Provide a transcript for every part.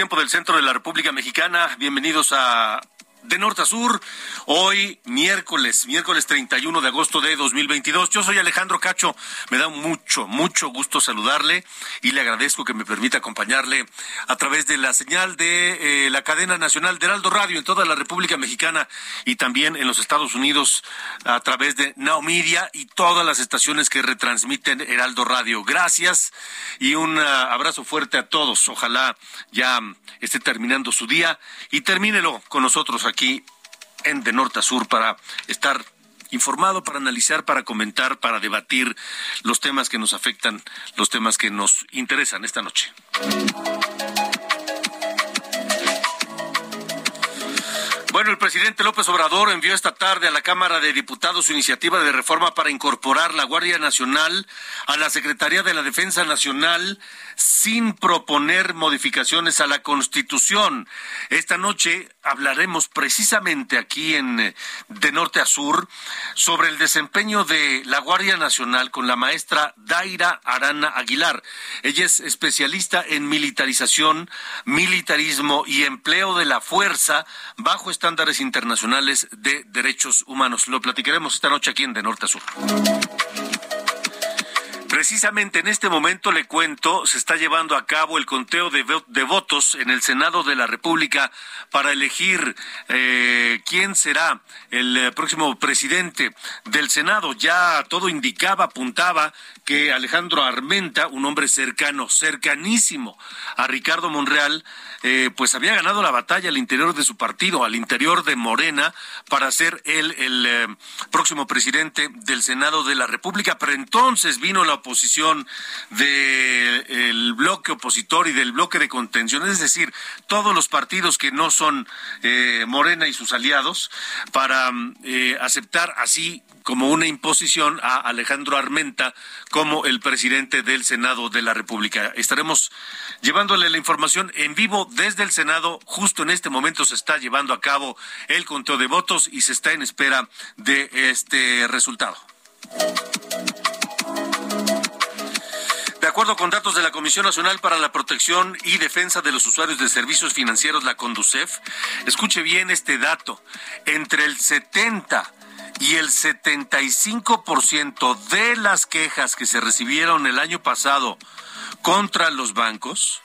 Tiempo del centro de la República Mexicana. Bienvenidos a De Norte a Sur. Hoy miércoles, miércoles 31 de agosto de 2022. Yo soy Alejandro Cacho. Me da mucho, mucho gusto saludarle y le agradezco que me permita acompañarle a través de la señal de eh, la cadena nacional de Heraldo Radio en toda la República Mexicana y también en los Estados Unidos a través de Now Media y todas las estaciones que retransmiten Heraldo Radio. Gracias y un ah, abrazo fuerte a todos. Ojalá ya esté terminando su día y termínelo con nosotros aquí en De Norte a Sur para estar informado, para analizar, para comentar, para debatir los temas que nos afectan, los temas que nos interesan esta noche. Bueno, el presidente López Obrador envió esta tarde a la Cámara de Diputados su iniciativa de reforma para incorporar la Guardia Nacional a la Secretaría de la Defensa Nacional sin proponer modificaciones a la Constitución. Esta noche hablaremos precisamente aquí en eh, De Norte a Sur sobre el desempeño de la Guardia Nacional con la maestra Daira Arana Aguilar. Ella es especialista en militarización, militarismo y empleo de la fuerza bajo estándares internacionales de derechos humanos. Lo platicaremos esta noche aquí en De Norte a Sur. Precisamente en este momento le cuento, se está llevando a cabo el conteo de, de votos en el Senado de la República para elegir eh, quién será el eh, próximo presidente del Senado. Ya todo indicaba, apuntaba que Alejandro Armenta, un hombre cercano, cercanísimo a Ricardo Monreal, eh, pues había ganado la batalla al interior de su partido, al interior de Morena, para ser él el eh, próximo presidente del Senado de la República. Pero entonces vino la oposición del bloque opositor y del bloque de contención, es decir, todos los partidos que no son eh, Morena y sus aliados, para mm, aceptar así como una imposición a Alejandro Armenta el presidente del Senado de la República. Estaremos llevándole la información en vivo desde el Senado. Justo en este momento se está llevando a cabo el conteo de votos y se está en espera de este resultado. De acuerdo con datos de la Comisión Nacional para la Protección y Defensa de los Usuarios de Servicios Financieros, la CONDUCEF, escuche bien este dato, entre el 70 y el 75% de las quejas que se recibieron el año pasado contra los bancos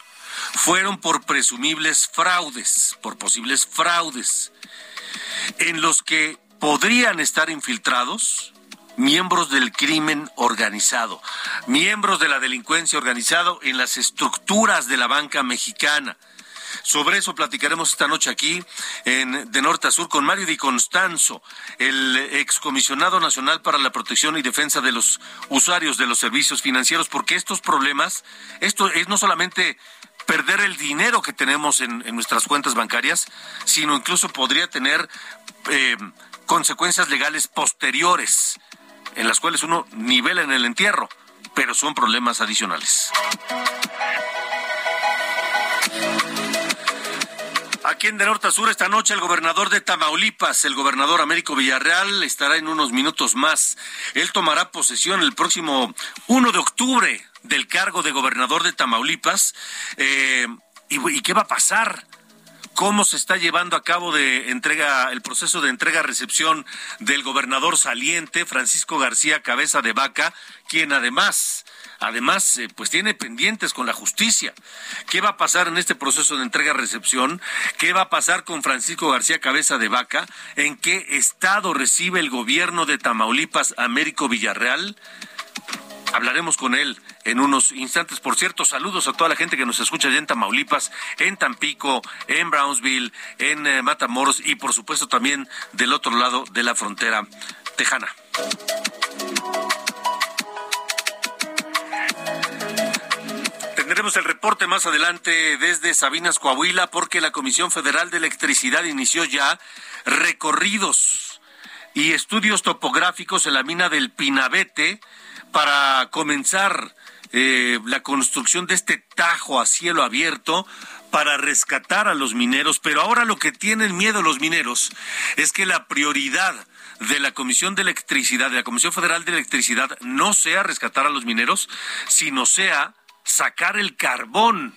fueron por presumibles fraudes, por posibles fraudes, en los que podrían estar infiltrados miembros del crimen organizado, miembros de la delincuencia organizado en las estructuras de la banca mexicana. Sobre eso platicaremos esta noche aquí en De Norte a Sur con Mario Di Constanzo, el excomisionado nacional para la protección y defensa de los usuarios de los servicios financieros, porque estos problemas, esto es no solamente perder el dinero que tenemos en, en nuestras cuentas bancarias, sino incluso podría tener eh, consecuencias legales posteriores, en las cuales uno nivela en el entierro, pero son problemas adicionales. Aquí de norte a sur esta noche el gobernador de Tamaulipas, el gobernador Américo Villarreal, estará en unos minutos más. Él tomará posesión el próximo 1 de octubre del cargo de gobernador de Tamaulipas. Eh, ¿y, qué va a pasar? cómo se está llevando a cabo de entrega el proceso de entrega recepción del gobernador saliente Francisco García Cabeza de Vaca, quien además además eh, pues tiene pendientes con la justicia. ¿Qué va a pasar en este proceso de entrega-recepción? ¿Qué va a pasar con Francisco García Cabeza de Vaca? ¿En qué estado recibe el gobierno de Tamaulipas Américo Villarreal? Hablaremos con él en unos instantes. Por cierto, saludos a toda la gente que nos escucha allá en Tamaulipas, en Tampico, en Brownsville, en eh, Matamoros y por supuesto también del otro lado de la frontera tejana. Tendremos el reporte más adelante desde Sabinas, Coahuila, porque la Comisión Federal de Electricidad inició ya recorridos y estudios topográficos en la mina del Pinabete para comenzar eh, la construcción de este tajo a cielo abierto para rescatar a los mineros, pero ahora lo que tienen miedo los mineros es que la prioridad de la Comisión de Electricidad, de la Comisión Federal de Electricidad, no sea rescatar a los mineros, sino sea sacar el carbón,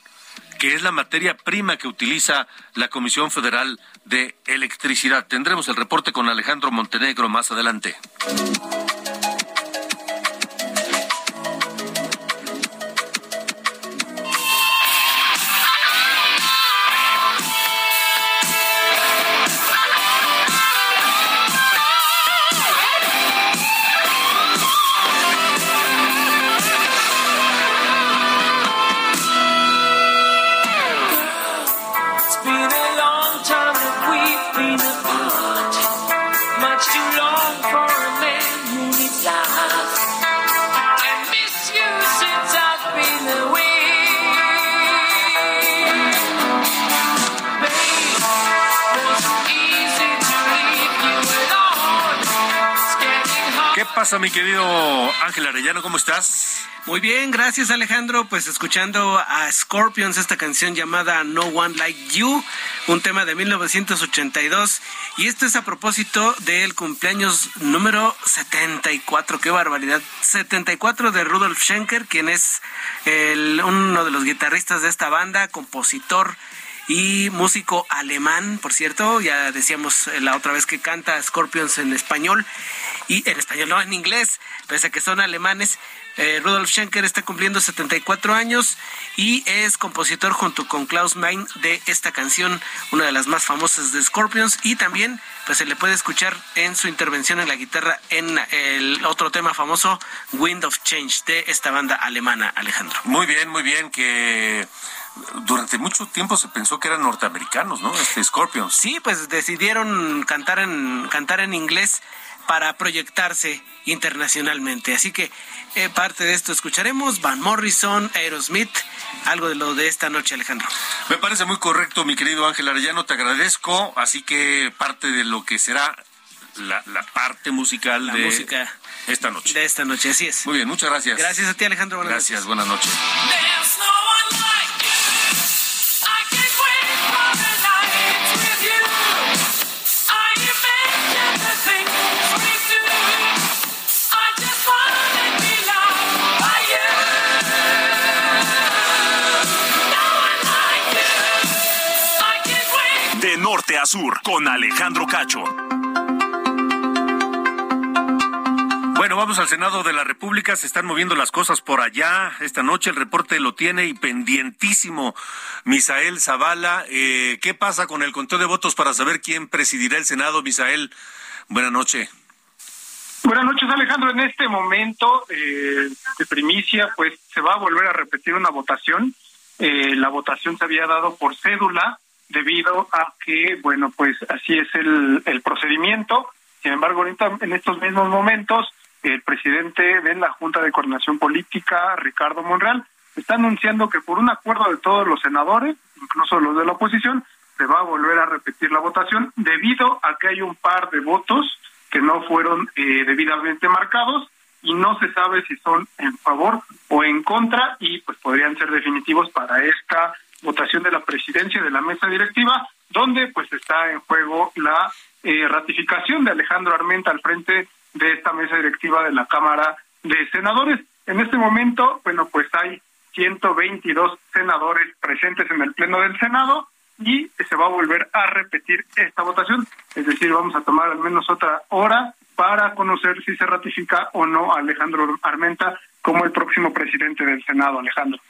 que es la materia prima que utiliza la Comisión Federal de Electricidad. Tendremos el reporte con Alejandro Montenegro más adelante. ¿Cómo estás? Muy bien, gracias Alejandro. Pues escuchando a Scorpions, esta canción llamada No One Like You, un tema de 1982. Y esto es a propósito del cumpleaños número 74, qué barbaridad. 74 de Rudolf Schenker, quien es uno de los guitarristas de esta banda, compositor y músico alemán, por cierto, ya decíamos la otra vez que canta Scorpions en español y en español, no en inglés, pese a que son alemanes. Eh, Rudolf Schenker está cumpliendo 74 años y es compositor junto con Klaus Mein de esta canción, una de las más famosas de Scorpions y también pues se le puede escuchar en su intervención en la guitarra en el otro tema famoso Wind of Change de esta banda alemana, Alejandro. Muy bien, muy bien que durante mucho tiempo se pensó que eran norteamericanos, ¿no? Este Scorpions. Sí, pues decidieron cantar en cantar en inglés para proyectarse internacionalmente. Así que eh, parte de esto escucharemos Van Morrison, Aerosmith, algo de lo de esta noche, Alejandro. Me parece muy correcto, mi querido Ángel Arellano, te agradezco. Así que parte de lo que será la, parte musical la de música esta noche. De esta noche, así es. Muy bien, muchas gracias. Gracias a ti, Alejandro. Buenas gracias, buenas noches. Sur con Alejandro Cacho. Bueno, vamos al Senado de la República. Se están moviendo las cosas por allá. Esta noche el reporte lo tiene y pendientísimo Misael Zavala. Eh, ¿Qué pasa con el conteo de votos para saber quién presidirá el Senado? Misael, buena noche. Buenas noches, Alejandro. En este momento eh, de primicia, pues se va a volver a repetir una votación. Eh, la votación se había dado por cédula debido a que, bueno, pues así es el, el procedimiento. Sin embargo, ahorita en estos mismos momentos, el presidente de la Junta de Coordinación Política, Ricardo Monreal, está anunciando que por un acuerdo de todos los senadores, incluso los de la oposición, se va a volver a repetir la votación debido a que hay un par de votos que no fueron eh, debidamente marcados y no se sabe si son en favor o en contra y pues podrían ser definitivos para esta votación de la presidencia de la mesa directiva, donde pues está en juego la eh, ratificación de Alejandro Armenta al frente de esta mesa directiva de la Cámara de Senadores. En este momento, bueno, pues hay 122 senadores presentes en el Pleno del Senado y se va a volver a repetir esta votación, es decir, vamos a tomar al menos otra hora para conocer si se ratifica o no a Alejandro Armenta como el próximo presidente del Senado, Alejandro.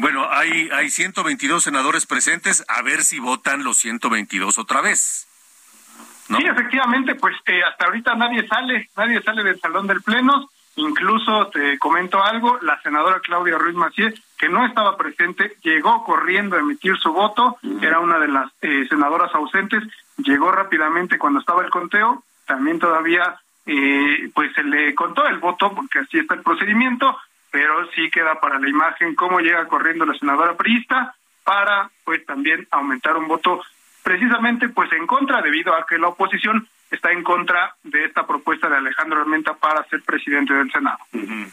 Bueno, hay, hay 122 senadores presentes, a ver si votan los 122 otra vez. Sí, efectivamente, pues eh, hasta ahorita nadie sale, nadie sale del salón del Pleno. Incluso te comento algo, la senadora Claudia Ruiz Macié, que no estaba presente, llegó corriendo a emitir su voto, era una de las eh, senadoras ausentes, llegó rápidamente cuando estaba el conteo, también todavía eh, pues se le contó el voto, porque así está el procedimiento, pero sí queda para la imagen cómo llega corriendo la senadora priista para pues también aumentar un voto precisamente pues en contra debido a que la oposición está en contra de esta propuesta de Alejandro Armenta para ser presidente del Senado.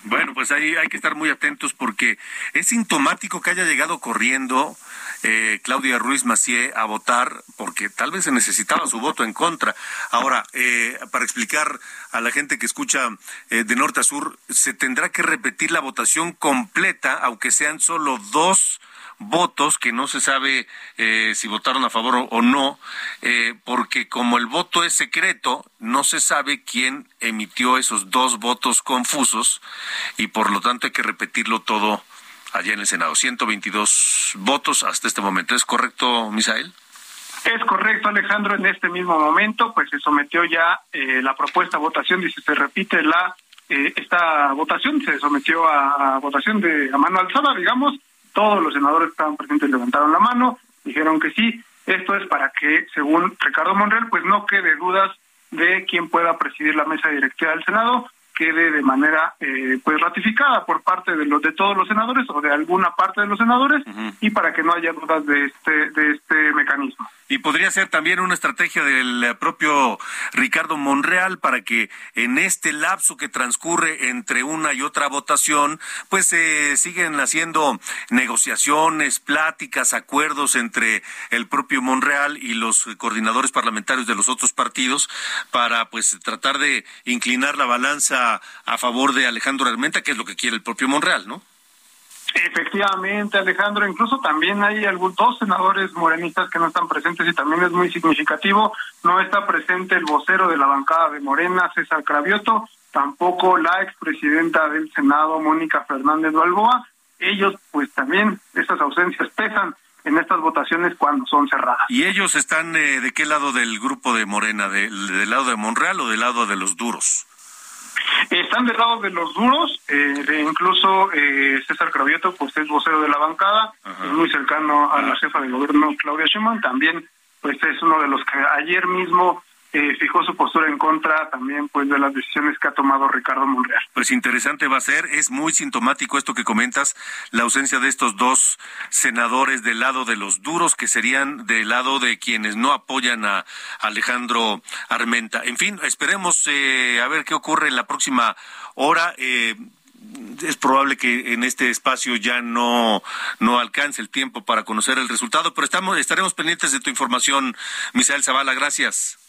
Bueno, pues ahí hay que estar muy atentos porque es sintomático que haya llegado corriendo eh, Claudia Ruiz Macié a votar porque tal vez se necesitaba su voto en contra. Ahora, eh, para explicar a la gente que escucha eh, de norte a sur, se tendrá que repetir la votación completa, aunque sean solo dos votos que no se sabe eh, si votaron a favor o, no, eh, porque como el voto es secreto, no se sabe quién emitió esos dos votos confusos y por lo tanto hay que repetirlo todo allá en el Senado. 122 votos hasta este momento. ¿Es correcto, Misael? Es correcto, Alejandro. En este mismo momento, pues se sometió ya eh, la propuesta a votación, dice, se repite la esta votación, se sometió a, a votación de a mano alzada, digamos, todos los senadores que estaban presentes levantaron la mano, dijeron que sí. Esto es para que, según Ricardo Monreal, pues no quede dudas de quién pueda presidir la mesa directiva del Senado, quede de manera eh, pues ratificada por parte de los de todos los senadores o de alguna parte de los senadores y para que no haya dudas de este de este mecanismo. Y podría ser también una estrategia del propio Ricardo Monreal para que en este lapso que transcurre entre una y otra votación, pues se siguen haciendo negociaciones, pláticas, acuerdos entre el propio Monreal y los coordinadores parlamentarios de los otros partidos para pues tratar de inclinar la balanza a favor de Alejandro Armenta, que es lo que quiere el propio Monreal, ¿no? Efectivamente, Alejandro, incluso también hay algunos dos senadores morenistas que no están presentes y también es muy significativo. No está presente el vocero de la bancada de Morena, César Cravioto, tampoco la expresidenta del Senado, Mónica Fernández Balboa. Ellos, pues también, estas ausencias pesan en estas votaciones cuando son cerradas. ¿Y ellos están eh, de qué lado del grupo de Morena? ¿Del lado de Monreal o del lado de los duros? Están del lado de los duros, eh, incluso eh, César Cravioto, pues es vocero de la bancada, muy cercano a la jefa de gobierno Claudia Sheinbaum, también pues es uno de los que ayer mismo eh, fijó su postura en contra también pues de las decisiones que ha tomado Ricardo Monreal. Pues interesante va a ser, es muy sintomático esto que comentas, la ausencia de estos dos senadores del lado de los duros que serían del lado de quienes no apoyan a Alejandro Armenta. En fin, esperemos eh, a ver qué ocurre en la próxima hora. Eh, es probable que en este espacio ya no, no alcance el tiempo para conocer el resultado, pero estamos, estaremos pendientes de tu información, Misael Zavala. Gracias.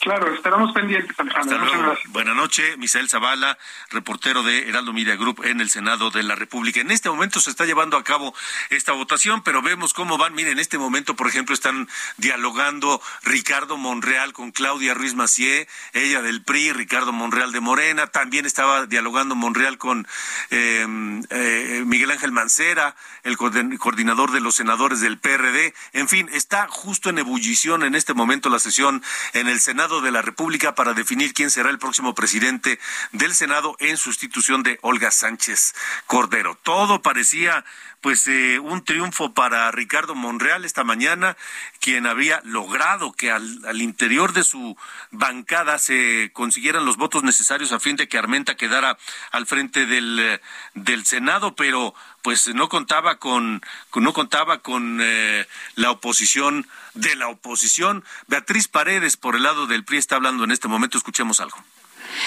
Claro, estaremos pendientes, Alejandro. Buenas noches, Misael Zavala, reportero de Heraldo Media Group en el Senado de la República. En este momento se está llevando a cabo esta votación, pero vemos cómo van. Miren, en este momento, por ejemplo, están dialogando Ricardo Monreal con Claudia Ruiz Macié, ella del PRI, Ricardo Monreal de Morena. También estaba dialogando Monreal con em, eh, Miguel Ángel Mancera, el coordinador de los senadores del PRD. En fin, está justo en ebullición en este momento la sesión en el Senado de la República para definir quién será el próximo presidente del Senado en sustitución de Olga Sánchez Cordero. Todo parecía pues eh, un triunfo para Ricardo Monreal esta mañana, quien había logrado que al, al, interior de su bancada se consiguieran los votos necesarios a fin de que Armenta quedara al frente del, del Senado, pero pues no contaba con, no contaba con eh, la oposición de la oposición. Beatriz Paredes por el lado del PRI está hablando en este momento, escuchemos algo.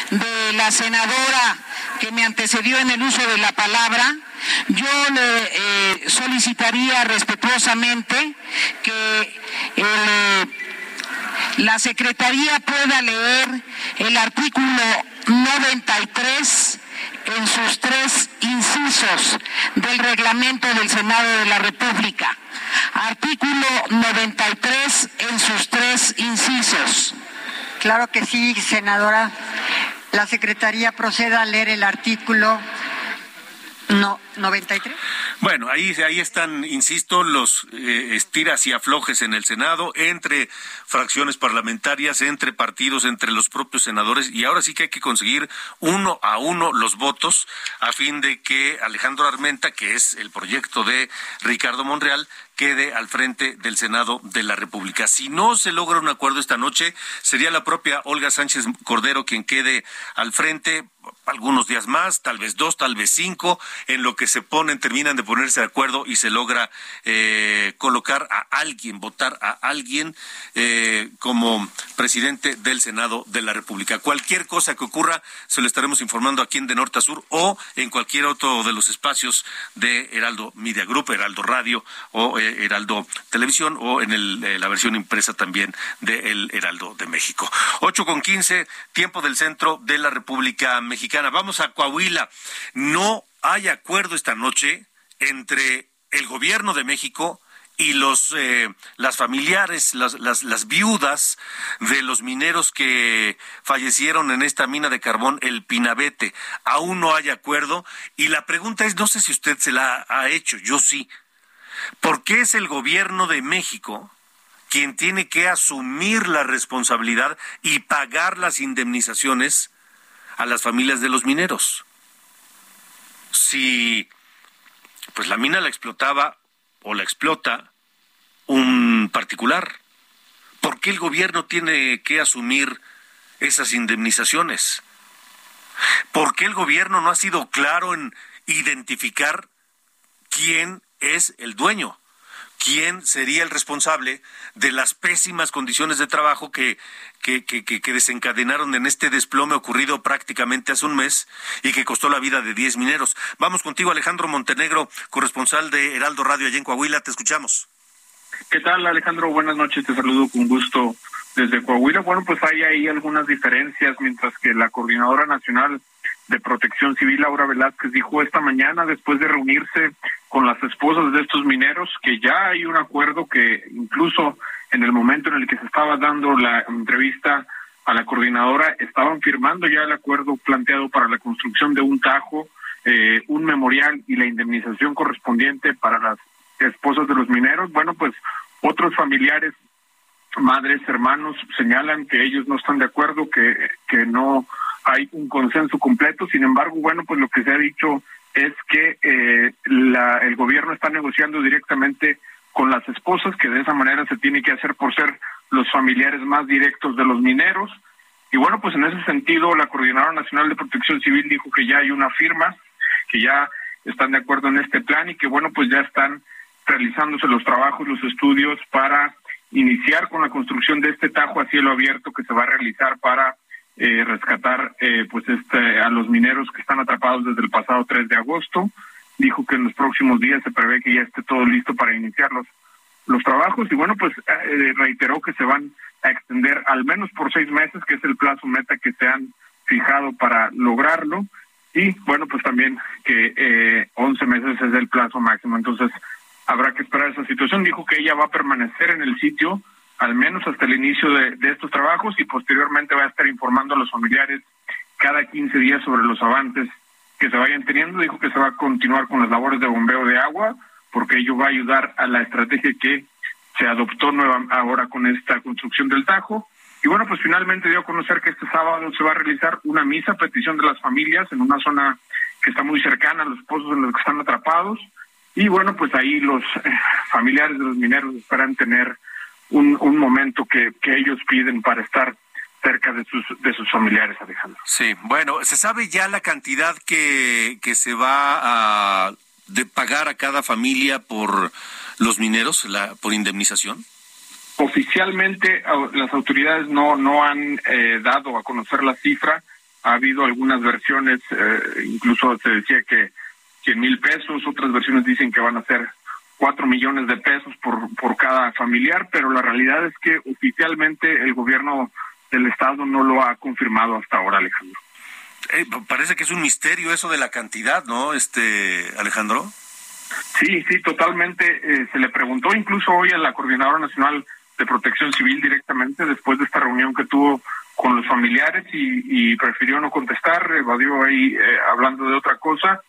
de la senadora que me antecedió en el uso de la palabra, yo le eh, solicitaría respetuosamente que eh, la Secretaría pueda leer el artículo 93 en sus tres incisos del reglamento del Senado de la República. Artículo 93 en sus tres incisos. Claro que sí, senadora. La Secretaría proceda a leer el artículo no, 93. Bueno, ahí, ahí están, insisto, los eh, estiras y aflojes en el Senado, entre fracciones parlamentarias, entre partidos, entre los propios senadores, y ahora sí que hay que conseguir uno a uno los votos a fin de que Alejandro Armenta, que es el proyecto de Ricardo Monreal, quede al frente del Senado de la República. Si no se logra un acuerdo esta noche, sería la propia Olga Sánchez Cordero quien quede al frente algunos días más, tal vez dos, tal vez cinco, en lo que se ponen, terminan de ponerse de acuerdo y se logra eh, colocar a alguien, votar a alguien eh, como presidente del Senado de la República. Cualquier cosa que ocurra, se lo estaremos informando aquí en De Norte a Sur o en cualquier otro de los espacios de Heraldo Media Group, Heraldo Radio o eh, Heraldo Televisión o en eh, la versión impresa también de El Heraldo de México. Ocho con quince, tiempo del centro de la República Mexicana. Vamos a Coahuila. No hay acuerdo esta noche entre el gobierno de México y los eh, las familiares, las, las, viudas de los mineros que fallecieron en esta mina de carbón, el Pinabete. Aún no hay acuerdo y la pregunta es, no sé si usted se la ha hecho, yo sí. ¿Por qué es el gobierno de México quien tiene que asumir la responsabilidad y pagar las indemnizaciones a las familias de los mineros? Si pues la mina la explotaba o la explota un particular, ¿por qué el gobierno tiene que asumir esas indemnizaciones? ¿Por qué el gobierno no ha sido claro en identificar quién es el dueño. ¿Quién sería el responsable de las pésimas condiciones de trabajo que, que, que, desencadenaron en este desplome ocurrido prácticamente hace un mes y que costó la vida de 10 mineros? Vamos contigo, Alejandro Montenegro, corresponsal de Heraldo Radio allá en Coahuila. Te escuchamos. ¿Qué tal, Alejandro? Buenas noches. Te saludo con gusto desde Coahuila. Bueno, pues hay ahí algunas diferencias, mientras que la Coordinadora Nacional de Protección Civil, Laura Velázquez, dijo esta mañana, después de reunirse con las esposas de estos mineros, que ya hay un acuerdo que incluso en el momento en el que se estaba dando la entrevista a la coordinadora, estaban firmando ya el acuerdo planteado para la construcción de un tajo, eh, un memorial y la indemnización correspondiente para las esposas de los mineros. Bueno, pues otros familiares, madres, hermanos, señalan que ellos no están de acuerdo, que, que no hay un consenso completo. Sin embargo, bueno, pues lo que se ha dicho es que eh, la, el gobierno está negociando directamente con las esposas, que de esa manera se tiene que hacer por ser los familiares más directos de los mineros. Y bueno, pues en ese sentido, la Coordinadora Nacional de Protección Civil dijo que ya hay una firma, que ya están de acuerdo en este plan y que bueno, pues ya están realizándose los trabajos, los estudios para iniciar con la construcción de este tajo a cielo abierto que se va a realizar para eh, rescatar eh, pues este, a los mineros que están atrapados desde el pasado 3 de agosto. Dijo que en los próximos días se prevé que ya esté todo listo para iniciar los, los trabajos y bueno, pues eh, reiteró que se van a extender al menos por seis meses, que es el plazo meta que se han fijado para lograrlo y bueno, pues también que eh, 11 meses es el plazo máximo. Entonces, habrá que esperar esa situación. Dijo que ella va a permanecer en el sitio al menos hasta el inicio de, estos trabajos y posteriormente va a estar informando a los familiares cada 15 días sobre los avances que se vayan teniendo. Dijo que se va a continuar con las labores de bombeo de agua porque ello va a ayudar a la estrategia que se adoptó ahora con esta construcción del Tajo. Y bueno, pues finalmente dio a conocer que este sábado se va a realizar una misa a petición de las familias en una zona que está muy cercana a los pozos en los que están atrapados. Y bueno, pues ahí los eh, familiares de los mineros esperan tener un, un momento que, que ellos piden para estar cerca de sus, de sus familiares, Alejandro. Sí, bueno, ¿se sabe ya la cantidad que, que se va a de pagar a cada familia por los mineros, la, por indemnización? Oficialmente las autoridades no, no han eh, dado a conocer la cifra. ha habido algunas versiones, eh, incluso se decía que 100 mil pesos, otras versiones dicen que van a ser 4 millones de pesos por, por cada familiar, pero la realidad es que oficialmente el gobierno del Estado no lo ha confirmado hasta ahora, Alejandro. Eh, parece que es un misterio eso de la cantidad, ¿no, este Alejandro? Sí, sí, totalmente. Eh, se le preguntó incluso hoy a la Coordinadora Nacional de Protección Civil directamente después de esta reunión que tuvo con los familiares y, prefirió no contestar, evadió ahí eh, hablando de otra cosa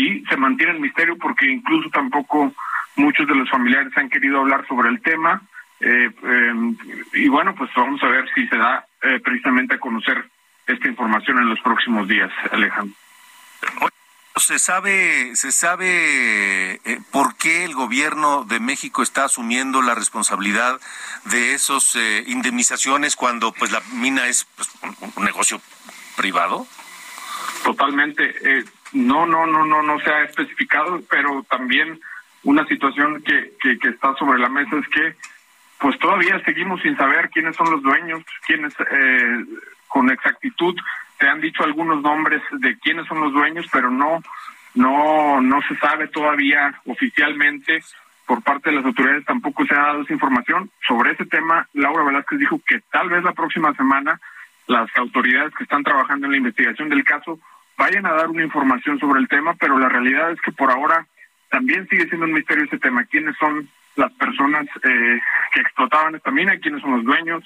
y se mantiene el misterio porque incluso tampoco muchos de los familiares han querido hablar sobre el tema eh, y bueno, pues vamos a ver si se da precisamente a conocer esta información en los próximos días, Alejandro. ¿Se sabe, se sabe eh, por qué el gobierno de México está asumiendo la responsabilidad de esas eh, indemnizaciones cuando pues la mina es pues, un, negocio privado? Totalmente. Eh, no, no, no, no, no se ha especificado, pero también una situación que, que, que está sobre la mesa es que pues todavía seguimos sin saber quiénes son los dueños, quiénes eh, con exactitud se han dicho algunos nombres de quiénes son los dueños, pero no no no se sabe todavía oficialmente por parte de las autoridades tampoco se ha dado esa información sobre ese tema. Laura Velázquez dijo que tal vez la próxima semana las autoridades que están trabajando en la investigación del caso vayan a dar una información sobre el tema, pero la realidad es que por ahora también sigue siendo un misterio ese tema. ¿Quiénes son las personas eh, que explotaban esta mina? ¿Quiénes son los dueños?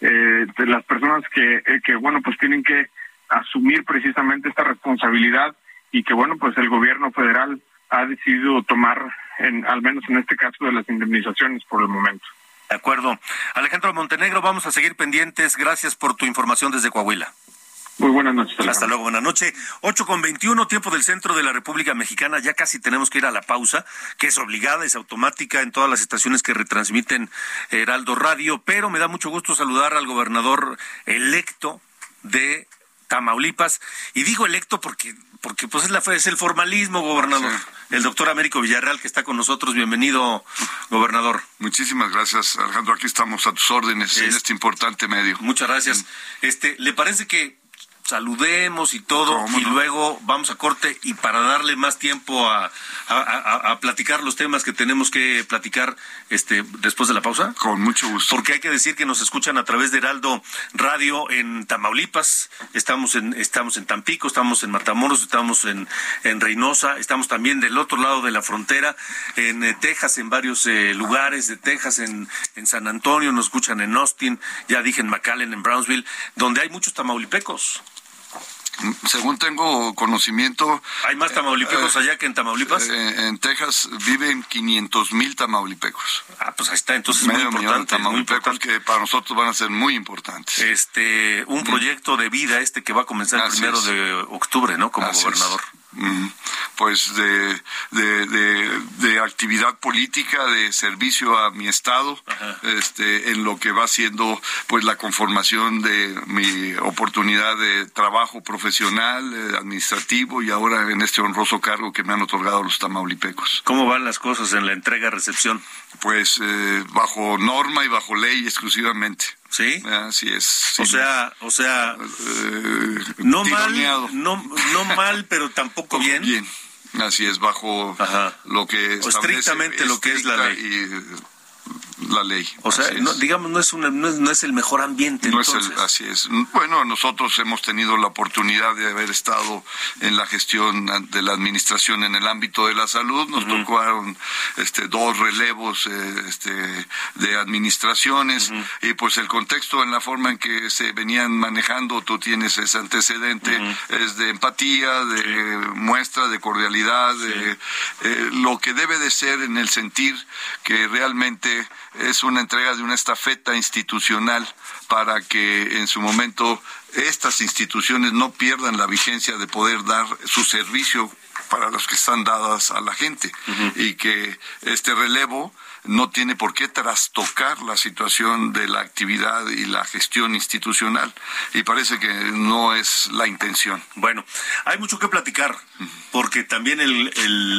Eh, las personas que, eh, que, bueno, pues tienen que asumir precisamente esta responsabilidad y que, bueno, pues el gobierno federal ha decidido tomar, en, al menos en este caso, de las indemnizaciones por el momento. De acuerdo. Alejandro Montenegro, vamos a seguir pendientes. Gracias por tu información desde Coahuila. Muy buenas noches. Hasta luego, buenas noches. 8 con 21, tiempo del centro de la República Mexicana. Ya casi tenemos que ir a la pausa, que es obligada, es automática en todas las estaciones que retransmiten Heraldo Radio. Pero me da mucho gusto saludar al gobernador electo de Tamaulipas. Y digo electo porque, porque pues es, la, es el formalismo, gobernador. El doctor Américo Villarreal, que está con nosotros. Bienvenido, gobernador. Muchísimas gracias, Alejandro. Aquí estamos a tus órdenes en este importante medio. Muchas gracias. Este, ¿Le parece que saludemos y todo, y luego vamos a corte y para darle más tiempo a, a, platicar los temas que tenemos que platicar este después de la pausa. Con mucho gusto. Porque hay que decir que nos escuchan a través de Heraldo Radio en Tamaulipas, estamos en, estamos en Tampico, estamos en Matamoros, estamos en, en Reynosa, estamos también del otro lado de la frontera, en eh, Texas, en varios eh, lugares de Texas, en, en San Antonio, nos escuchan en Austin, ya dije en McAllen, en Brownsville, donde hay muchos tamaulipecos. Según tengo conocimiento... ¿Hay más tamaulipecos eh, allá que en Tamaulipas? Eh, en Texas viven 500 mil tamaulipecos. Ah, pues ahí está, entonces Medio muy importante. tamaulipecos que para nosotros van a ser muy importantes. Este, un proyecto de vida este que va a comenzar el primero de octubre, ¿no? Como gobernador pues de, de, actividad política de servicio a mi estado este en lo que va siendo pues la conformación de mi oportunidad de trabajo profesional eh, administrativo y ahora en este honroso cargo que me han otorgado los tamaulipecos. Cómo van las cosas en la entrega recepción pues eh, bajo norma y bajo ley exclusivamente Sí. Así es. O sea, o sea, eh, no mal, no, no mal, pero tampoco bien. Bien. Así es, bajo lo que estrictamente lo que es la ley. Y, la ley. O sea, digamos, no es, no es, el mejor ambiente. No es así es. Bueno, nosotros hemos tenido la oportunidad de haber estado en la gestión de la administración en el ámbito de la salud. Nos tocaron este, dos relevos eh, este, de administraciones y pues el contexto en la forma en que se venían manejando, tú tienes ese antecedente, es de empatía, de muestra, de cordialidad, de eh, lo que debe de ser en el sentir que realmente es una entrega de una estafeta institucional para que en su momento estas instituciones no pierdan la vigencia de poder dar su servicio para los que están dadas a la gente y que este relevo no tiene por qué trastocar la situación de la actividad y la gestión institucional. Y parece que no es la intención. Bueno, hay mucho que platicar porque también el,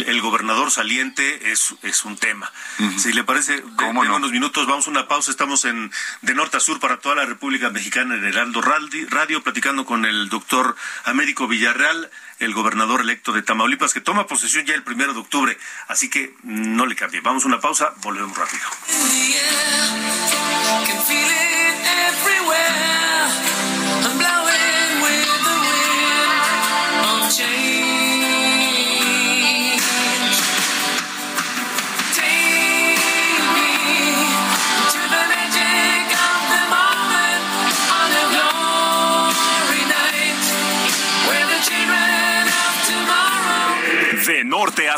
el, gobernador saliente es, es un tema. Si le parece, de, unos minutos, vamos a una pausa, estamos en de norte a sur para toda la República Mexicana en Heraldo Radio, platicando con el doctor Américo Villarreal, el gobernador electo de Tamaulipas, que toma posesión ya el primero de octubre. Así que no le cambie. Vamos a una pausa, volvemos rápido.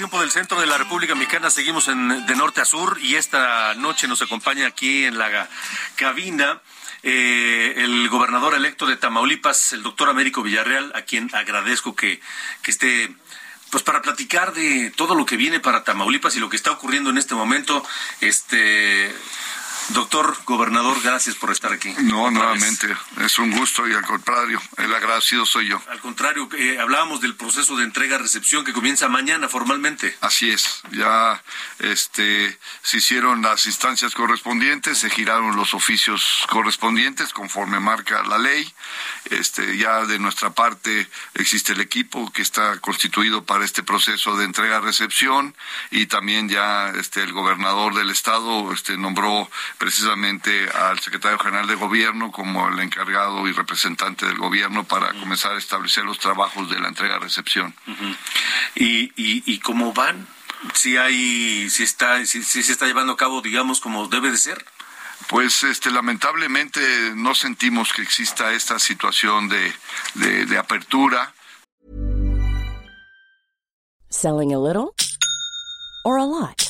Tiempo del centro de la República Mexicana. Seguimos de norte a sur y esta noche nos acompaña aquí en la cabina eh, el gobernador electo de Tamaulipas, el doctor Américo Villarreal, a quien agradezco que, que esté pues para platicar de todo lo que viene para Tamaulipas y lo que está ocurriendo en este momento. Este Doctor gobernador, gracias por estar aquí. No, nuevamente, es un gusto y al contrario, el agradecido soy yo. Al contrario, eh, hablábamos del proceso de entrega-recepción que comienza mañana formalmente. Así es, ya este, se hicieron las instancias correspondientes, se giraron los oficios correspondientes conforme marca la ley. Este, ya de nuestra parte existe el equipo que está constituido para este proceso de entrega-recepción y también ya este, el gobernador del estado este, nombró precisamente al secretario general de gobierno como el encargado y representante del gobierno para comenzar a establecer los trabajos de la entrega-recepción. ¿Y, y, cómo van? Si hay, si está, si, si se está llevando a cabo, digamos, como debe de ser. Pues este lamentablemente no sentimos que exista esta situación de, de, de apertura. Selling a little or a lot.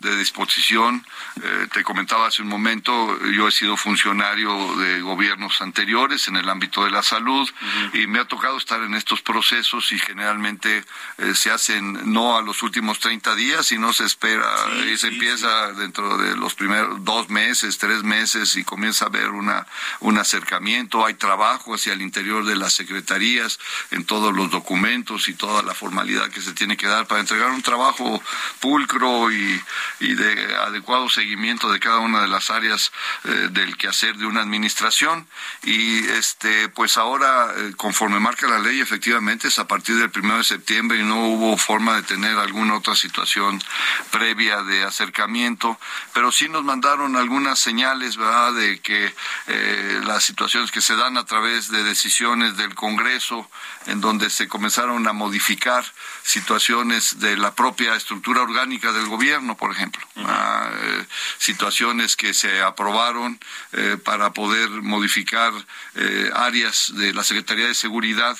De disposición, eh, te comentaba hace un momento, yo he sido funcionario de gobiernos anteriores en el ámbito de la salud y me ha tocado estar en estos procesos y generalmente eh, se hacen no a los últimos 30 días, y no se espera y se empieza dentro de los primeros dos meses, tres meses y comienza a haber una, un acercamiento, hay trabajo hacia el interior de las secretarías en todos los documentos y toda la formalidad que se tiene que dar para entregar un trabajo pulcro y y de adecuado seguimiento de cada una de las áreas eh, del quehacer de una administración. Y este pues ahora eh, conforme marca la ley efectivamente es a partir del primero de septiembre y no hubo forma de tener alguna otra situación previa de acercamiento. Pero sí nos mandaron algunas señales verdad de que eh, las situaciones que se dan a través de decisiones del Congreso en donde se comenzaron a modificar situaciones de la propia estructura orgánica del gobierno, por ejemplo, ah, eh, situaciones que se aprobaron eh, para poder modificar eh, áreas de la Secretaría de Seguridad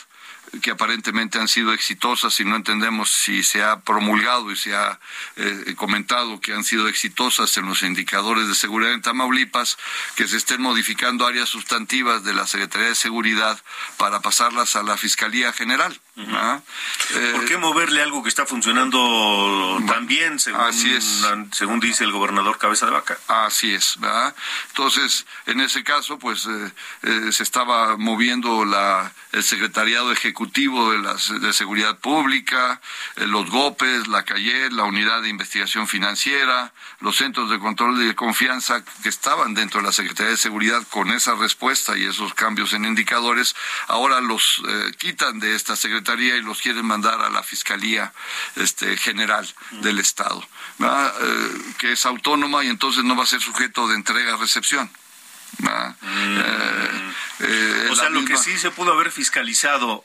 que aparentemente han sido exitosas y no entendemos si se ha promulgado y se ha comentado que han sido exitosas en los indicadores de seguridad en Tamaulipas, que se estén modificando áreas sustantivas de la Secretaría de Seguridad para pasarlas a la Fiscalía General. ¿Ah? ¿Por qué moverle algo que está funcionando tan bien, según, así es. según dice el gobernador Cabeza de Vaca? Así es, ¿verdad? Entonces, en ese caso, pues eh, eh, se estaba moviendo la, el secretariado ejecutivo de, las, de Seguridad Pública, eh, los GOPES, la CAYE, la Unidad de Investigación Financiera, los centros de control de confianza que estaban dentro de la Secretaría de Seguridad con esa respuesta y esos cambios en indicadores, ahora los quitan de esta secretaría y los quieren mandar a la Fiscalía este, General del Estado, que es autónoma y entonces no va a ser sujeto de entrega-recepción. Eh, o sea, lo que sí se pudo haber fiscalizado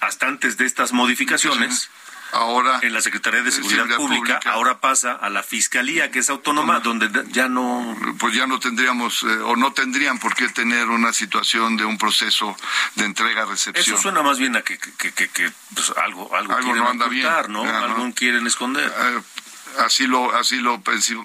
hasta antes de estas modificaciones. Ahora, en la Secretaría de Seguridad, Pública, ahora pasa a la Fiscalía, que es autónoma, donde ya no... Pues ya no tendríamos, eh, o no tendrían por qué tener una situación de un proceso de entrega-recepción. Eso suena más bien a que, que, que, pues, algo, algo, quieren no anda ocultar, ¿no? Algo quieren esconder. Eh, así lo así lo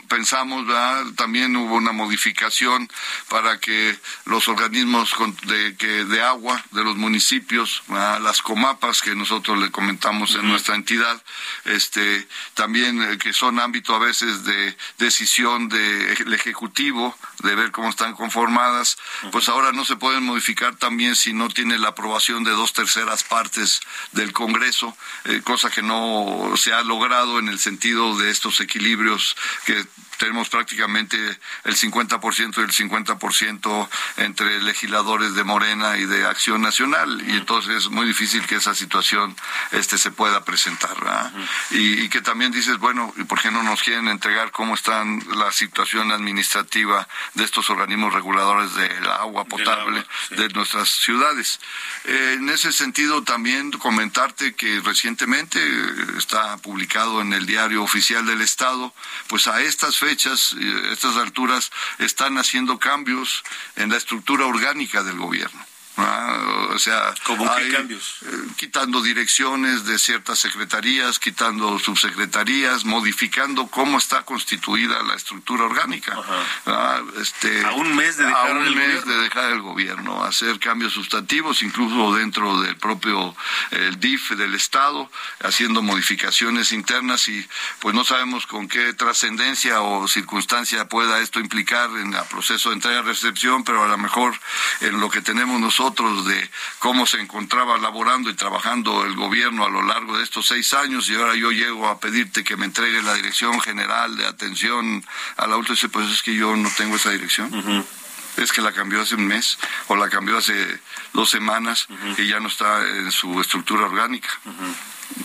pensamos ¿verdad? también hubo una modificación para que los organismos de, que, de agua de los municipios las comapas que nosotros le comentamos en nuestra entidad este también eh, que son ámbito a veces de decisión del ejecutivo de ver cómo están conformadas. Pues ahora no se pueden modificar también si no tiene la aprobación de dos terceras partes del Congreso eh, cosa que no se ha logrado en el sentido de estos equilibrios que tenemos prácticamente el 50% y el 50% entre legisladores de Morena y de Acción Nacional. Y entonces es muy difícil que esa situación este se pueda presentar y, que también dices bueno y por qué no nos quieren entregar cómo está la situación administrativa de estos organismos reguladores del agua potable de nuestras ciudades eh, en ese sentido también comentarte que recientemente está publicado en el diario oficial del Estado pues a estas fechas, a estas alturas, están haciendo cambios en la estructura orgánica del gobierno. O sea, ¿Cómo qué cambios? Eh, quitando direcciones de ciertas secretarías, quitando subsecretarías, modificando cómo está constituida la estructura orgánica. Este, a un mes de dejar, un el, mes gobierno. de dejar el gobierno, hacer cambios sustantivos, incluso dentro del propio el DIF del Estado, haciendo modificaciones internas y pues no sabemos con qué trascendencia o circunstancia pueda esto implicar en el proceso de entrega-recepción, pero a lo mejor en lo que tenemos nosotros de cómo se encontraba laborando y trabajando el gobierno a lo largo de estos seis años y ahora yo llego a pedirte que me entregue la dirección general de atención a la última, pues es que yo no tengo esa dirección. Es que la cambió hace un mes o la cambió hace dos semanas y ya no está en su estructura orgánica.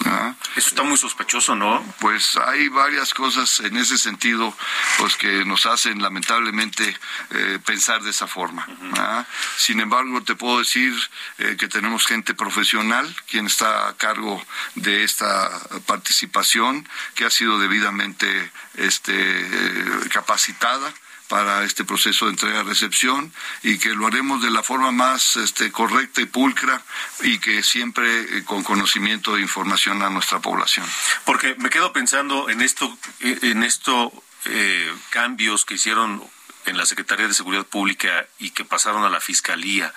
¿Ah? Eso está muy sospechoso, ¿no? Pues hay varias cosas en ese sentido, pues que nos hacen lamentablemente eh, pensar de esa forma. ¿ah? Sin embargo, te puedo decir eh, que tenemos gente profesional quien está a cargo de esta participación, que ha sido debidamente este, eh, capacitada para este proceso de entrega-recepción y que lo haremos de la forma más este, correcta y pulcra y que siempre eh, con conocimiento e información a nuestra población. Porque me quedo pensando en esto, en esto eh, cambios que hicieron en la Secretaría de Seguridad Pública y que pasaron a la Fiscalía.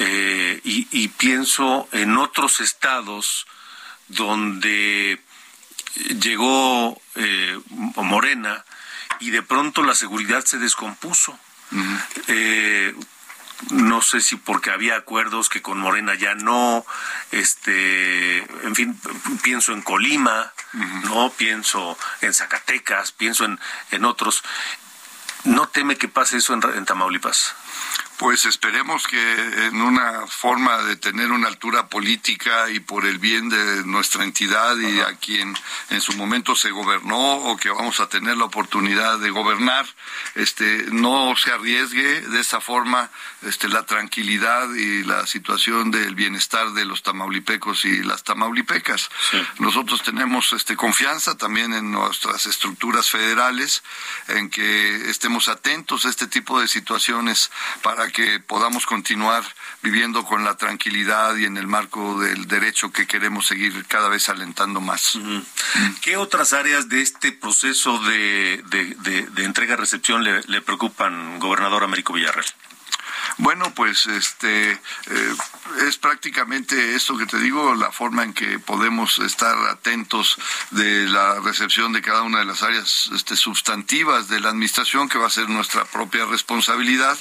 Eh, y, pienso en otros estados donde llegó eh, Morena y de pronto la seguridad se descompuso. eh, no sé si porque había acuerdos que con Morena ya no, este, en fin, pienso en Colima, no pienso en Zacatecas, pienso en, en otros. ¿No teme que pase eso en Tamaulipas? Pues esperemos que en una forma de tener una altura política y por el bien de nuestra entidad y a quien en su momento se gobernó o que vamos a tener la oportunidad de gobernar, este no se arriesgue de esa forma este la tranquilidad y la situación del bienestar de los tamaulipecos y las tamaulipecas. Nosotros tenemos este confianza también en nuestras estructuras federales en que estemos atentos a este tipo de situaciones para que podamos continuar viviendo con la tranquilidad y en el marco del derecho que queremos seguir cada vez alentando más. ¿Qué otras áreas de este proceso de, de, entrega-recepción le, le preocupan, gobernador Américo Villarreal? Bueno, pues este eh, es prácticamente esto que te digo, la forma en que podemos estar atentos de la recepción de cada una de las áreas este, sustantivas de la administración, que va a ser nuestra propia responsabilidad,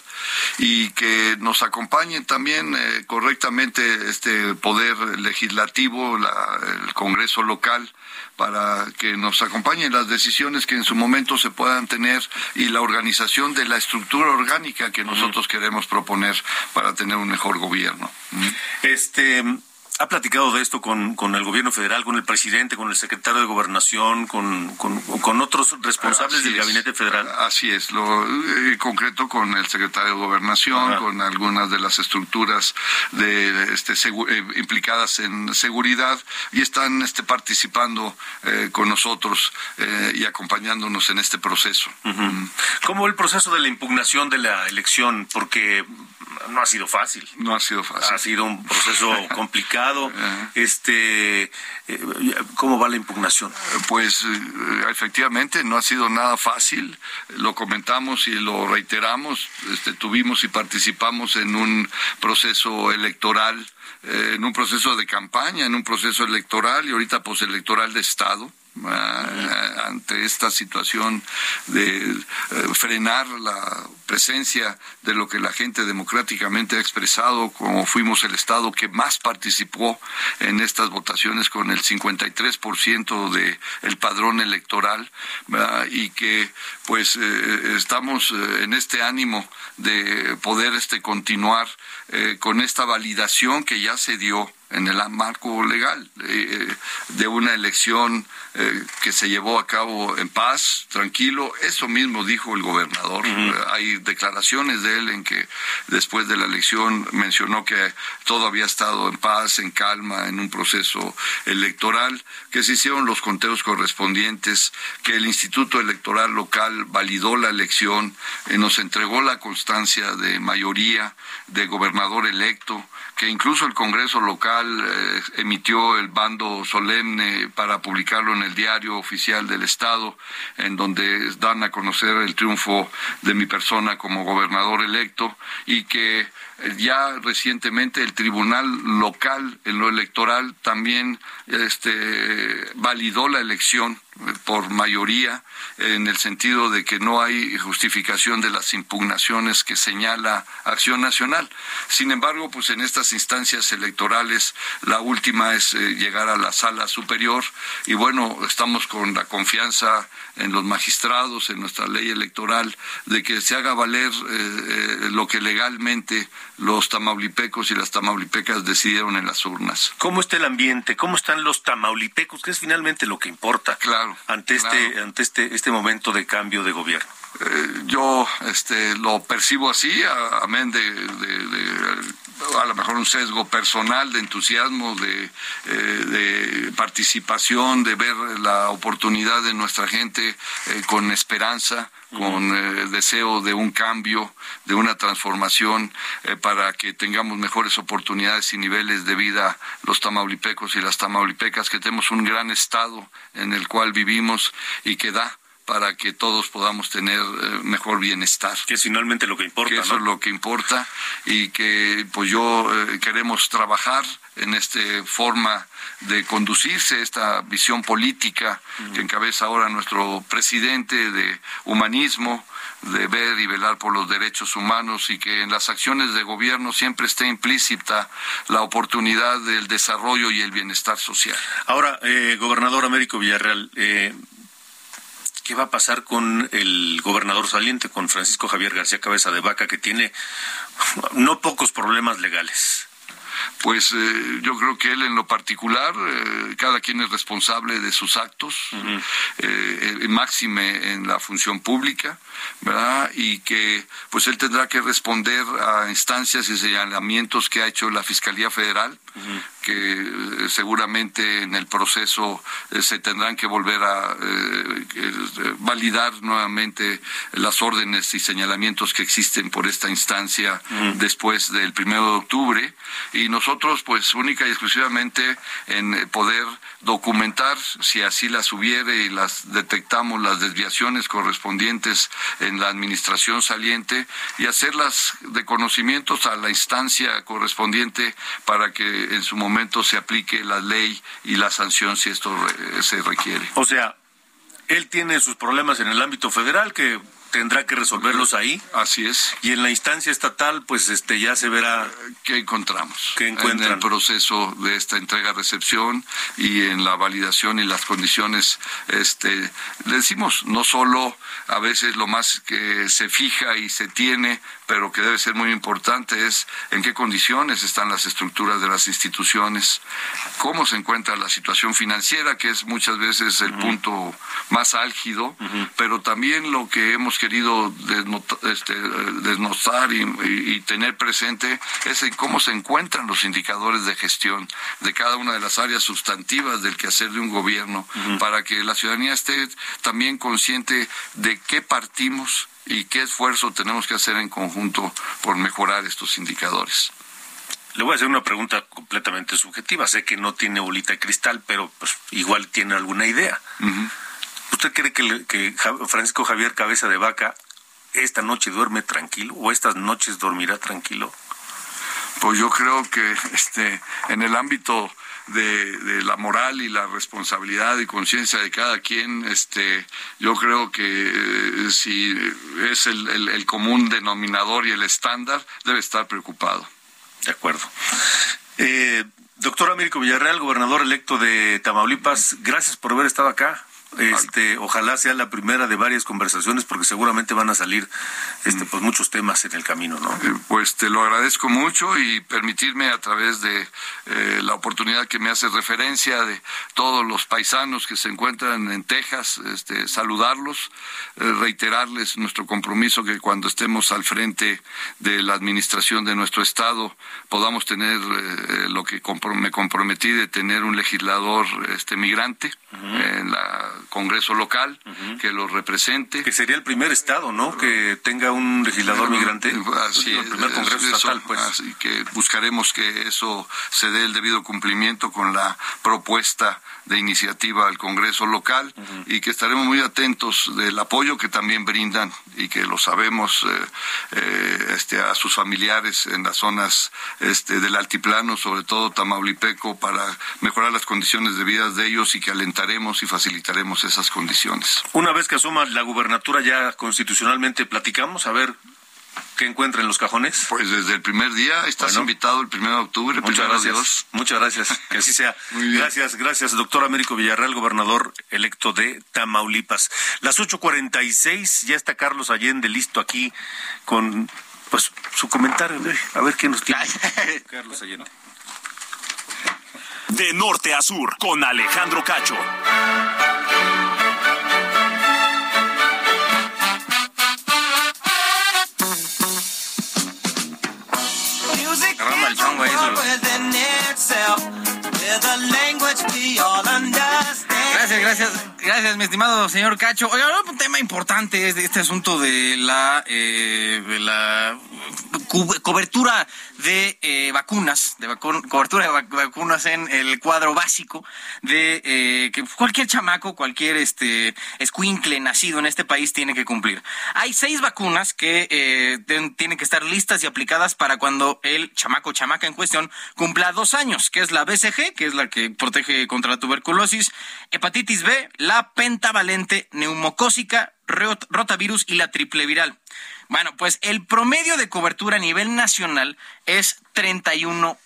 y que nos acompañen también eh, correctamente este poder legislativo, el Congreso local, para que nos acompañen las decisiones que en su momento se puedan tener y la organización de la estructura orgánica que nosotros queremos proponer para tener un mejor gobierno. Este ¿Ha platicado de esto con, con, el gobierno federal, con el presidente, con el secretario de Gobernación, con, con, otros responsables del gabinete federal? Así es, lo en concreto con el secretario de Gobernación, con algunas de las estructuras de, este, eh, implicadas en seguridad y están este, participando eh, con nosotros eh, y acompañándonos en este proceso. ¿Cómo el proceso de la impugnación de la elección? Porque no ha sido fácil. No ha sido fácil. Ha sido un proceso complicado. este, eh, ¿Cómo va la impugnación? Pues eh, efectivamente no ha sido nada fácil. Lo comentamos y lo reiteramos. Este, tuvimos y participamos en un proceso electoral, eh, en un proceso de campaña, en un proceso electoral y ahorita postelectoral de Estado ante esta situación de eh, frenar la presencia de lo que la gente democráticamente ha expresado, como fuimos el Estado que más participó en estas votaciones con el 53% del el padrón electoral y que pues eh, estamos eh, en este ánimo de poder este continuar con esta validación que ya se dio en el marco legal eh, de una elección eh, que se llevó a cabo en paz, tranquilo. Eso mismo dijo el gobernador. Hay declaraciones de él en que después de la elección mencionó que todo había estado en paz, en calma, en un proceso electoral, que se hicieron los conteos correspondientes, que el Instituto Electoral Local validó la elección, y nos entregó la constancia de mayoría de gobernador electo que incluso el Congreso local eh, emitió el bando solemne para publicarlo en el diario oficial del Estado, en donde dan a conocer el triunfo de mi persona como gobernador electo y que ya recientemente el tribunal local en lo electoral también este, validó la elección por mayoría en el sentido de que no hay justificación de las impugnaciones que señala Acción Nacional. Sin embargo, pues en estas instancias electorales la última es eh, llegar a la sala superior y bueno, estamos con la confianza en los magistrados, en nuestra ley electoral, de que se haga valer eh, eh, lo que legalmente los tamaulipecos y las tamaulipecas decidieron en las urnas. ¿Cómo está el ambiente? ¿Cómo están los tamaulipecos? Que es finalmente lo que importa. Claro. Ante este, ante este, este momento de cambio de gobierno. Eh, yo este, lo percibo así, amén de, de, a lo mejor un sesgo personal de entusiasmo, de, eh, de participación, de ver la oportunidad de nuestra gente eh, con esperanza, con el deseo de un cambio, de una transformación para que tengamos mejores oportunidades y niveles de vida los tamaulipecos y las tamaulipecas, que tenemos un gran estado en el cual vivimos y que da para que todos podamos tener eh, mejor bienestar. Que es finalmente lo que importa. Que eso es lo que importa y que pues yo eh, queremos trabajar en esta forma de conducirse esta visión política que encabeza ahora nuestro presidente de humanismo, de ver y velar por los derechos humanos y que en las acciones de gobierno siempre esté implícita la oportunidad del desarrollo y el bienestar social. Ahora, eh, gobernador Américo Villarreal, eh, ¿qué va a pasar con el gobernador saliente, con Francisco Javier García Cabeza de Vaca, que tiene no pocos problemas legales? pues eh, yo creo que él en lo particular, eh, cada quien es responsable de sus actos, eh, máxime en la función pública, ¿verdad? Y que pues él tendrá que responder a instancias y señalamientos que ha hecho la Fiscalía Federal, que eh, seguramente en el proceso eh, se tendrán que volver a eh, validar nuevamente las órdenes y señalamientos que existen por esta instancia después del primero de octubre. Y nosotros pues única y exclusivamente en poder documentar si así las hubiere y las detectamos las desviaciones correspondientes en la administración saliente y hacerlas de conocimientos a la instancia correspondiente para que en su momento se aplique la ley y la sanción si esto se requiere. O sea, él tiene sus problemas en el ámbito federal que tendrá que resolverlos ahí. Así es. Y en la instancia estatal, pues este ya se verá qué encontramos. ¿Qué En el proceso de esta entrega-recepción y en la validación y las condiciones, este, le decimos, no solo a veces lo más que se fija y se tiene, pero que debe ser muy importante es en qué condiciones están las estructuras de las instituciones, cómo se encuentra la situación financiera, que es muchas veces el punto más álgido, pero también lo que hemos querido este, desnotar y, tener presente es en cómo se encuentran los indicadores de gestión de cada una de las áreas sustantivas del quehacer de un gobierno, para que la ciudadanía esté también consciente de qué partimos y qué esfuerzo tenemos que hacer en conjunto por mejorar estos indicadores. Le voy a hacer una pregunta completamente subjetiva. Sé que no tiene bolita de cristal, pero pues igual tiene alguna idea. ¿Usted cree que, Francisco Javier Cabeza de Vaca esta noche duerme tranquilo o estas noches dormirá tranquilo? Pues yo creo que este en el ámbito de, la moral y la responsabilidad y conciencia de cada quien, este, yo creo que eh, si es el, común denominador y el estándar, debe estar preocupado. De acuerdo. Eh, doctor Américo Villarreal, gobernador electo de Tamaulipas, gracias por haber estado acá. Este, ojalá sea la primera de varias conversaciones porque seguramente van a salir este, pues muchos temas en el camino, ¿no? Eh, pues te lo agradezco mucho y permitirme a través de eh, la oportunidad que me hace referencia de todos los paisanos que se encuentran en Texas, este, saludarlos, eh, reiterarles nuestro compromiso que cuando estemos al frente de la administración de nuestro estado podamos tener lo que me comprometí de tener un legislador este migrante en la Congreso local que lo represente. Que sería el primer estado, ¿no? Que tenga un legislador migrante. Así es, el primer Congreso estatal, pues. Así que buscaremos que eso se dé el debido cumplimiento con la propuesta de iniciativa al Congreso local y que estaremos muy atentos del apoyo que también brindan y que lo sabemos eh, eh, este, a sus familiares en las zonas este, del altiplano, sobre todo Tamaulipeco, para mejorar las condiciones de vida de ellos y que alentaremos y facilitaremos esas condiciones. Una vez que asuma la gubernatura ya constitucionalmente platicamos, a ver ¿Qué encuentra en los cajones? Pues desde el primer día, estás invitado el primero de octubre. Muchas gracias. Muchas gracias. Que así sea. Gracias, gracias, doctor Américo Villarreal, gobernador electo de Tamaulipas. Las 8.46, ya está Carlos Allende listo aquí con pues su comentario. A ver qué nos tiene. Carlos Allende. De norte a sur, con Alejandro Cacho. Gracias, gracias, gracias, mi estimado señor Cacho. Oiga, un tema importante es de este asunto de la, eh, de la cobertura de eh, vacunas, de cobertura de vacunas en el cuadro básico de eh, que cualquier chamaco, cualquier este escuincle nacido en este país tiene que cumplir. Hay seis vacunas que eh, tienen que estar listas y aplicadas para cuando el chamaco chamaca en cuestión cumpla dos años, que es la BCG, que es la que protege contra la tuberculosis, hepatitis B, la pentavalente neumocócica, rotavirus y la triple viral. Bueno, pues el promedio de cobertura a nivel nacional es 31%.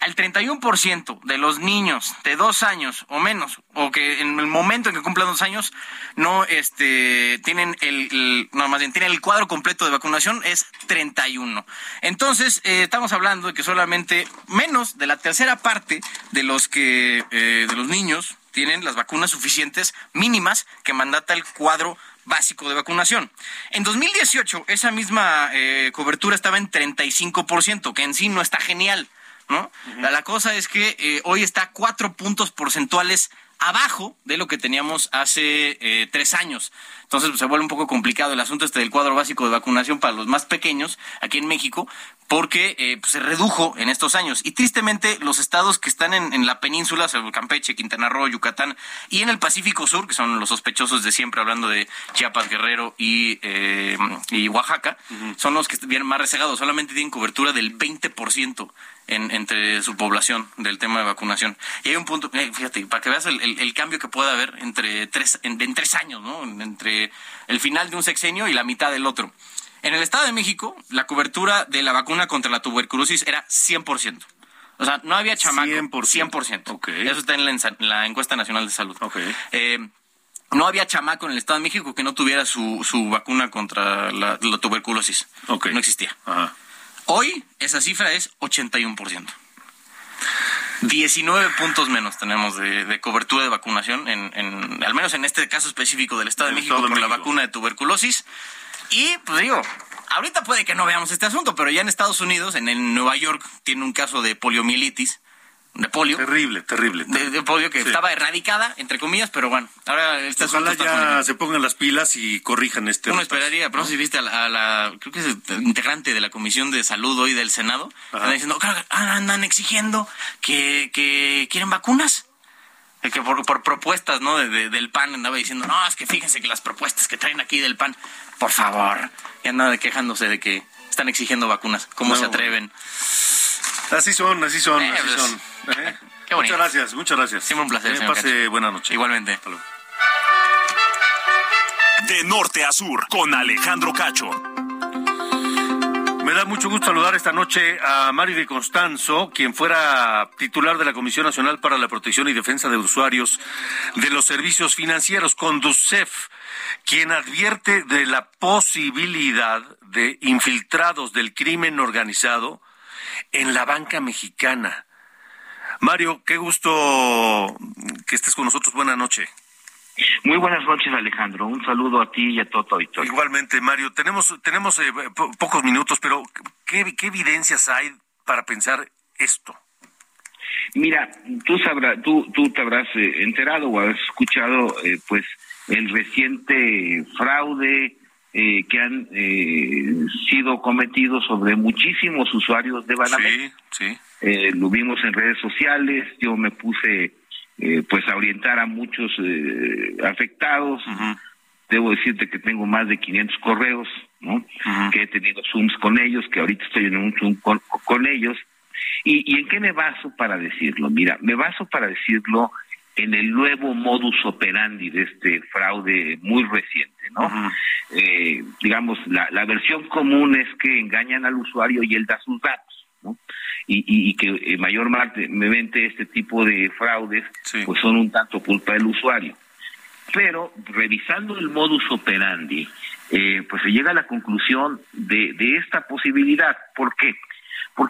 Al 31% de los niños de dos años o menos, o que en el momento en que cumplan dos años, no este, tienen el, no, más bien, tienen el cuadro completo de vacunación, es 31. Entonces, eh, estamos hablando de que solamente menos de la tercera parte de los que, eh, de los niños tienen las vacunas suficientes mínimas que mandata el cuadro básico de vacunación. En 2018, esa misma eh, cobertura estaba en 35%, que en sí no está genial, ¿no? la, cosa es que eh, hoy está cuatro puntos porcentuales abajo de lo que teníamos hace eh, tres años. Entonces pues, se vuelve un poco complicado el asunto este del cuadro básico de vacunación para los más pequeños aquí en México, porque eh, pues, se redujo en estos años. Y tristemente los estados que están en, la península, Campeche, Quintana Roo, Yucatán y en el Pacífico Sur, que son los sospechosos de siempre, hablando de Chiapas, Guerrero y, eh, y Oaxaca, son los que vienen más resegados. Solamente tienen cobertura del 20% en, entre su población del tema de vacunación. Y hay un punto, eh, fíjate, para que veas el, cambio que puede haber entre tres, en, en tres años, ¿no? Entre el final de un sexenio y la mitad del otro. En el Estado de México, la cobertura de la vacuna contra la tuberculosis era 100%. O sea, no había chamaco. 100%. 100%. Eso está en la, encuesta nacional de salud. Eh, no había chamaco en el Estado de México que no tuviera su, su vacuna contra la, tuberculosis. No existía. Hoy esa cifra es 81%. 19 puntos menos tenemos de, cobertura de vacunación, en, al menos en este caso específico del Estado de México, con la vacuna de tuberculosis. Y, pues digo, ahorita puede que no veamos este asunto, pero ya en Estados Unidos, en el Nueva York, tiene un caso de poliomielitis, de polio. Terrible, terrible. De, polio que estaba erradicada, entre comillas, pero bueno, ahora este Ojalá ya se pongan las pilas y corrijan este. Uno esperaría, pero no si viste a la, creo que es el integrante de la Comisión de Salud hoy del Senado, andan diciendo, andan exigiendo que, que quieren vacunas que por, por propuestas, ¿no? del PAN andaba diciendo, no, es que fíjense que las propuestas que traen aquí del PAN, por favor, y andaba quejándose de que están exigiendo vacunas. ¿Cómo se atreven? Así son, así son, eh, así pues, son. ¿eh? Qué bonito. Muchas gracias, muchas gracias. Siempre un placer. Que pase buena noche. Igualmente. De norte a sur, con Alejandro Cacho. Me da mucho gusto saludar esta noche a Mario de Constanzo, quien fuera titular de la Comisión Nacional para la Protección y Defensa de Usuarios de los Servicios Financieros, Conducef, quien advierte de la posibilidad de infiltrados del crimen organizado en la banca mexicana. Mario, qué gusto que estés con nosotros. Buenas noches. Muy buenas noches, Alejandro. Un saludo a ti y a todo tu auditorio. Igualmente, Mario. Tenemos, tenemos eh, pocos minutos, pero ¿qué, evidencias hay para pensar esto? Mira, tú sabrás, tú, tú te habrás eh, enterado o has escuchado, eh, pues, el reciente fraude que han sido cometidos sobre muchísimos usuarios de Banamex. Sí, sí. lo vimos en redes sociales. Yo me puse eh, pues a orientar a muchos eh, afectados. Debo decirte que tengo más de 500 correos, ¿no? Que he tenido Zooms con ellos, que ahorita estoy en un Zoom con, ellos. ¿Y, ¿Y en qué me baso para decirlo? Mira, me baso para decirlo en el nuevo modus operandi de este fraude muy reciente, ¿no? eh, digamos, la, la versión común es que engañan al usuario y él da sus datos, ¿no? y, y, que eh, mayormente este tipo de fraudes pues son un tanto culpa del usuario. Pero revisando el modus operandi, eh, pues se llega a la conclusión de, de esta posibilidad. ¿Por qué? Porque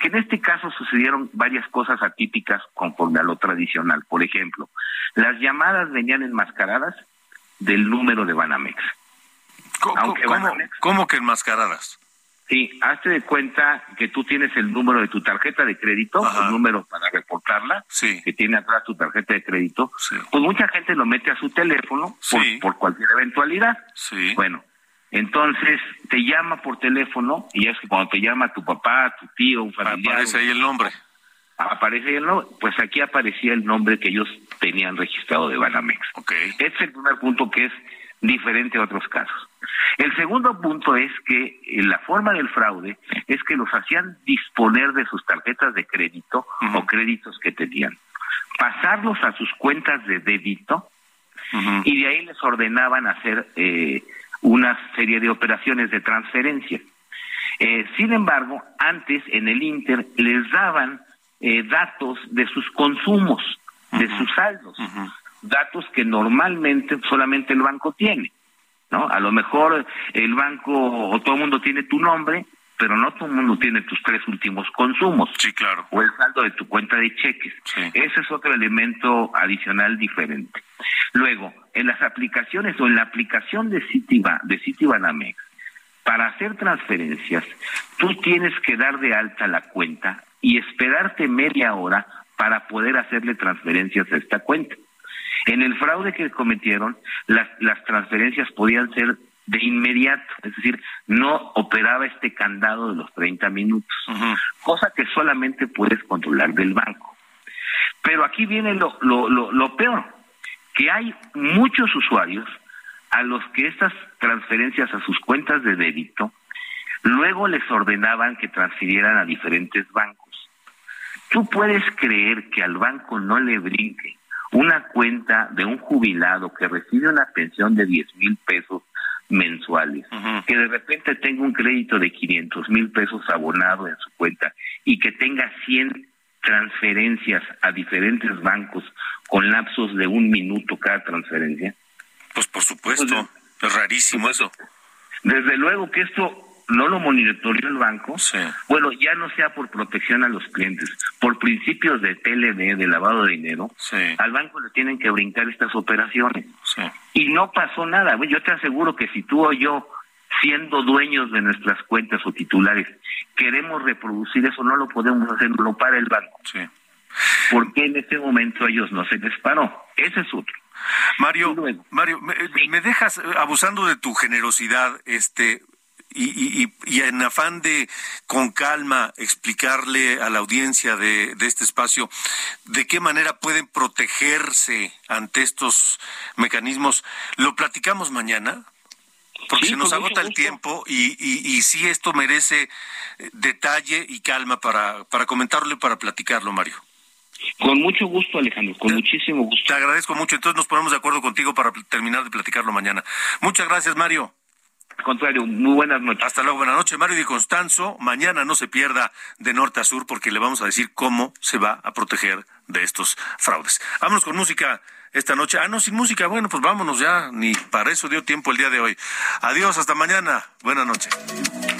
en este caso sucedieron varias cosas atípicas conforme a lo tradicional. Por ejemplo, las llamadas venían enmascaradas del número de Banamex. ¿Cómo, ¿cómo que enmascaradas? Sí, hazte de cuenta que tú tienes el número de tu tarjeta de crédito, el número para reportarla, que tiene atrás tu tarjeta de crédito. Pues mucha gente lo mete a su teléfono por, cualquier eventualidad. Bueno, Entonces te llama por teléfono y es que cuando te llama tu papá, tu tío, un familiar. Aparece ahí el nombre. Aparece el nombre. Pues aquí aparecía el nombre que ellos tenían registrado de Banamex. Okay. Este es el primer punto que es diferente a otros casos. El segundo punto es que eh, la forma del fraude es que los hacían disponer de sus tarjetas de crédito o créditos que tenían, pasarlos a sus cuentas de débito y de ahí les ordenaban hacer eh, una serie de operaciones de transferencia. Eh, sin embargo, antes en el Inter les daban eh, datos de sus consumos, de sus saldos, datos que normalmente solamente el banco tiene. ¿no? A lo mejor el banco o todo el mundo tiene tu nombre, pero no todo el mundo tiene tus tres últimos consumos. Sí, claro. O el saldo de tu cuenta de cheques. Ese es otro elemento adicional diferente. Luego, en las aplicaciones o en la aplicación de Citibank, de Citibanamex, para hacer transferencias, tú tienes que dar de alta la cuenta y esperarte media hora para poder hacerle transferencias a esta cuenta. En el fraude que cometieron, las, las transferencias podían ser de inmediato, es decir, no operaba este candado de los 30 minutos, cosa que solamente puedes controlar del banco. Pero aquí viene lo, lo, lo, lo peor, que hay muchos usuarios a los que estas transferencias a sus cuentas de débito luego les ordenaban que transfirieran a diferentes bancos. Tú puedes creer que al banco no le brinque una cuenta de un jubilado que recibe una pensión de 10 mil pesos mensuales, que de repente tenga un crédito de 500 mil pesos abonado en su cuenta y que tenga 100 transferencias a diferentes bancos con lapsos de un minuto cada transferencia? Pues por supuesto, es rarísimo eso. Desde luego que esto no lo monitoreó el banco, bueno, ya no sea por protección a los clientes, por principios de TLD, de lavado de dinero, al banco le tienen que brincar estas operaciones. Y no pasó nada. Yo te aseguro que si tú o yo, siendo dueños de nuestras cuentas o titulares, queremos reproducir eso, no lo podemos hacer, lo para el banco. ¿Por qué en ese momento ellos no se les paró? Ese es otro. Mario, Mario, me, me, dejas eh, abusando de tu generosidad, este, y, y, y, en afán de con calma explicarle a la audiencia de, de, este espacio de qué manera pueden protegerse ante estos mecanismos, lo platicamos mañana. Porque se nos agota el tiempo y, y, y sí esto merece eh, detalle y calma para, para comentarlo y para platicarlo, Mario. Con mucho gusto, Alejandro, con muchísimo gusto. Te agradezco mucho. Entonces nos ponemos de acuerdo contigo para terminar de platicarlo mañana. Muchas gracias, Mario. Al contrario, muy buenas noches. Hasta luego, buenas noches, Mario Di Constanzo. Mañana no se pierda de norte a sur porque le vamos a decir cómo se va a proteger de estos fraudes. Vámonos con música esta noche. Ah, no, sin música. Bueno, pues vámonos ya. Ni para eso dio tiempo el día de hoy. Adiós, hasta mañana. Buenas noches.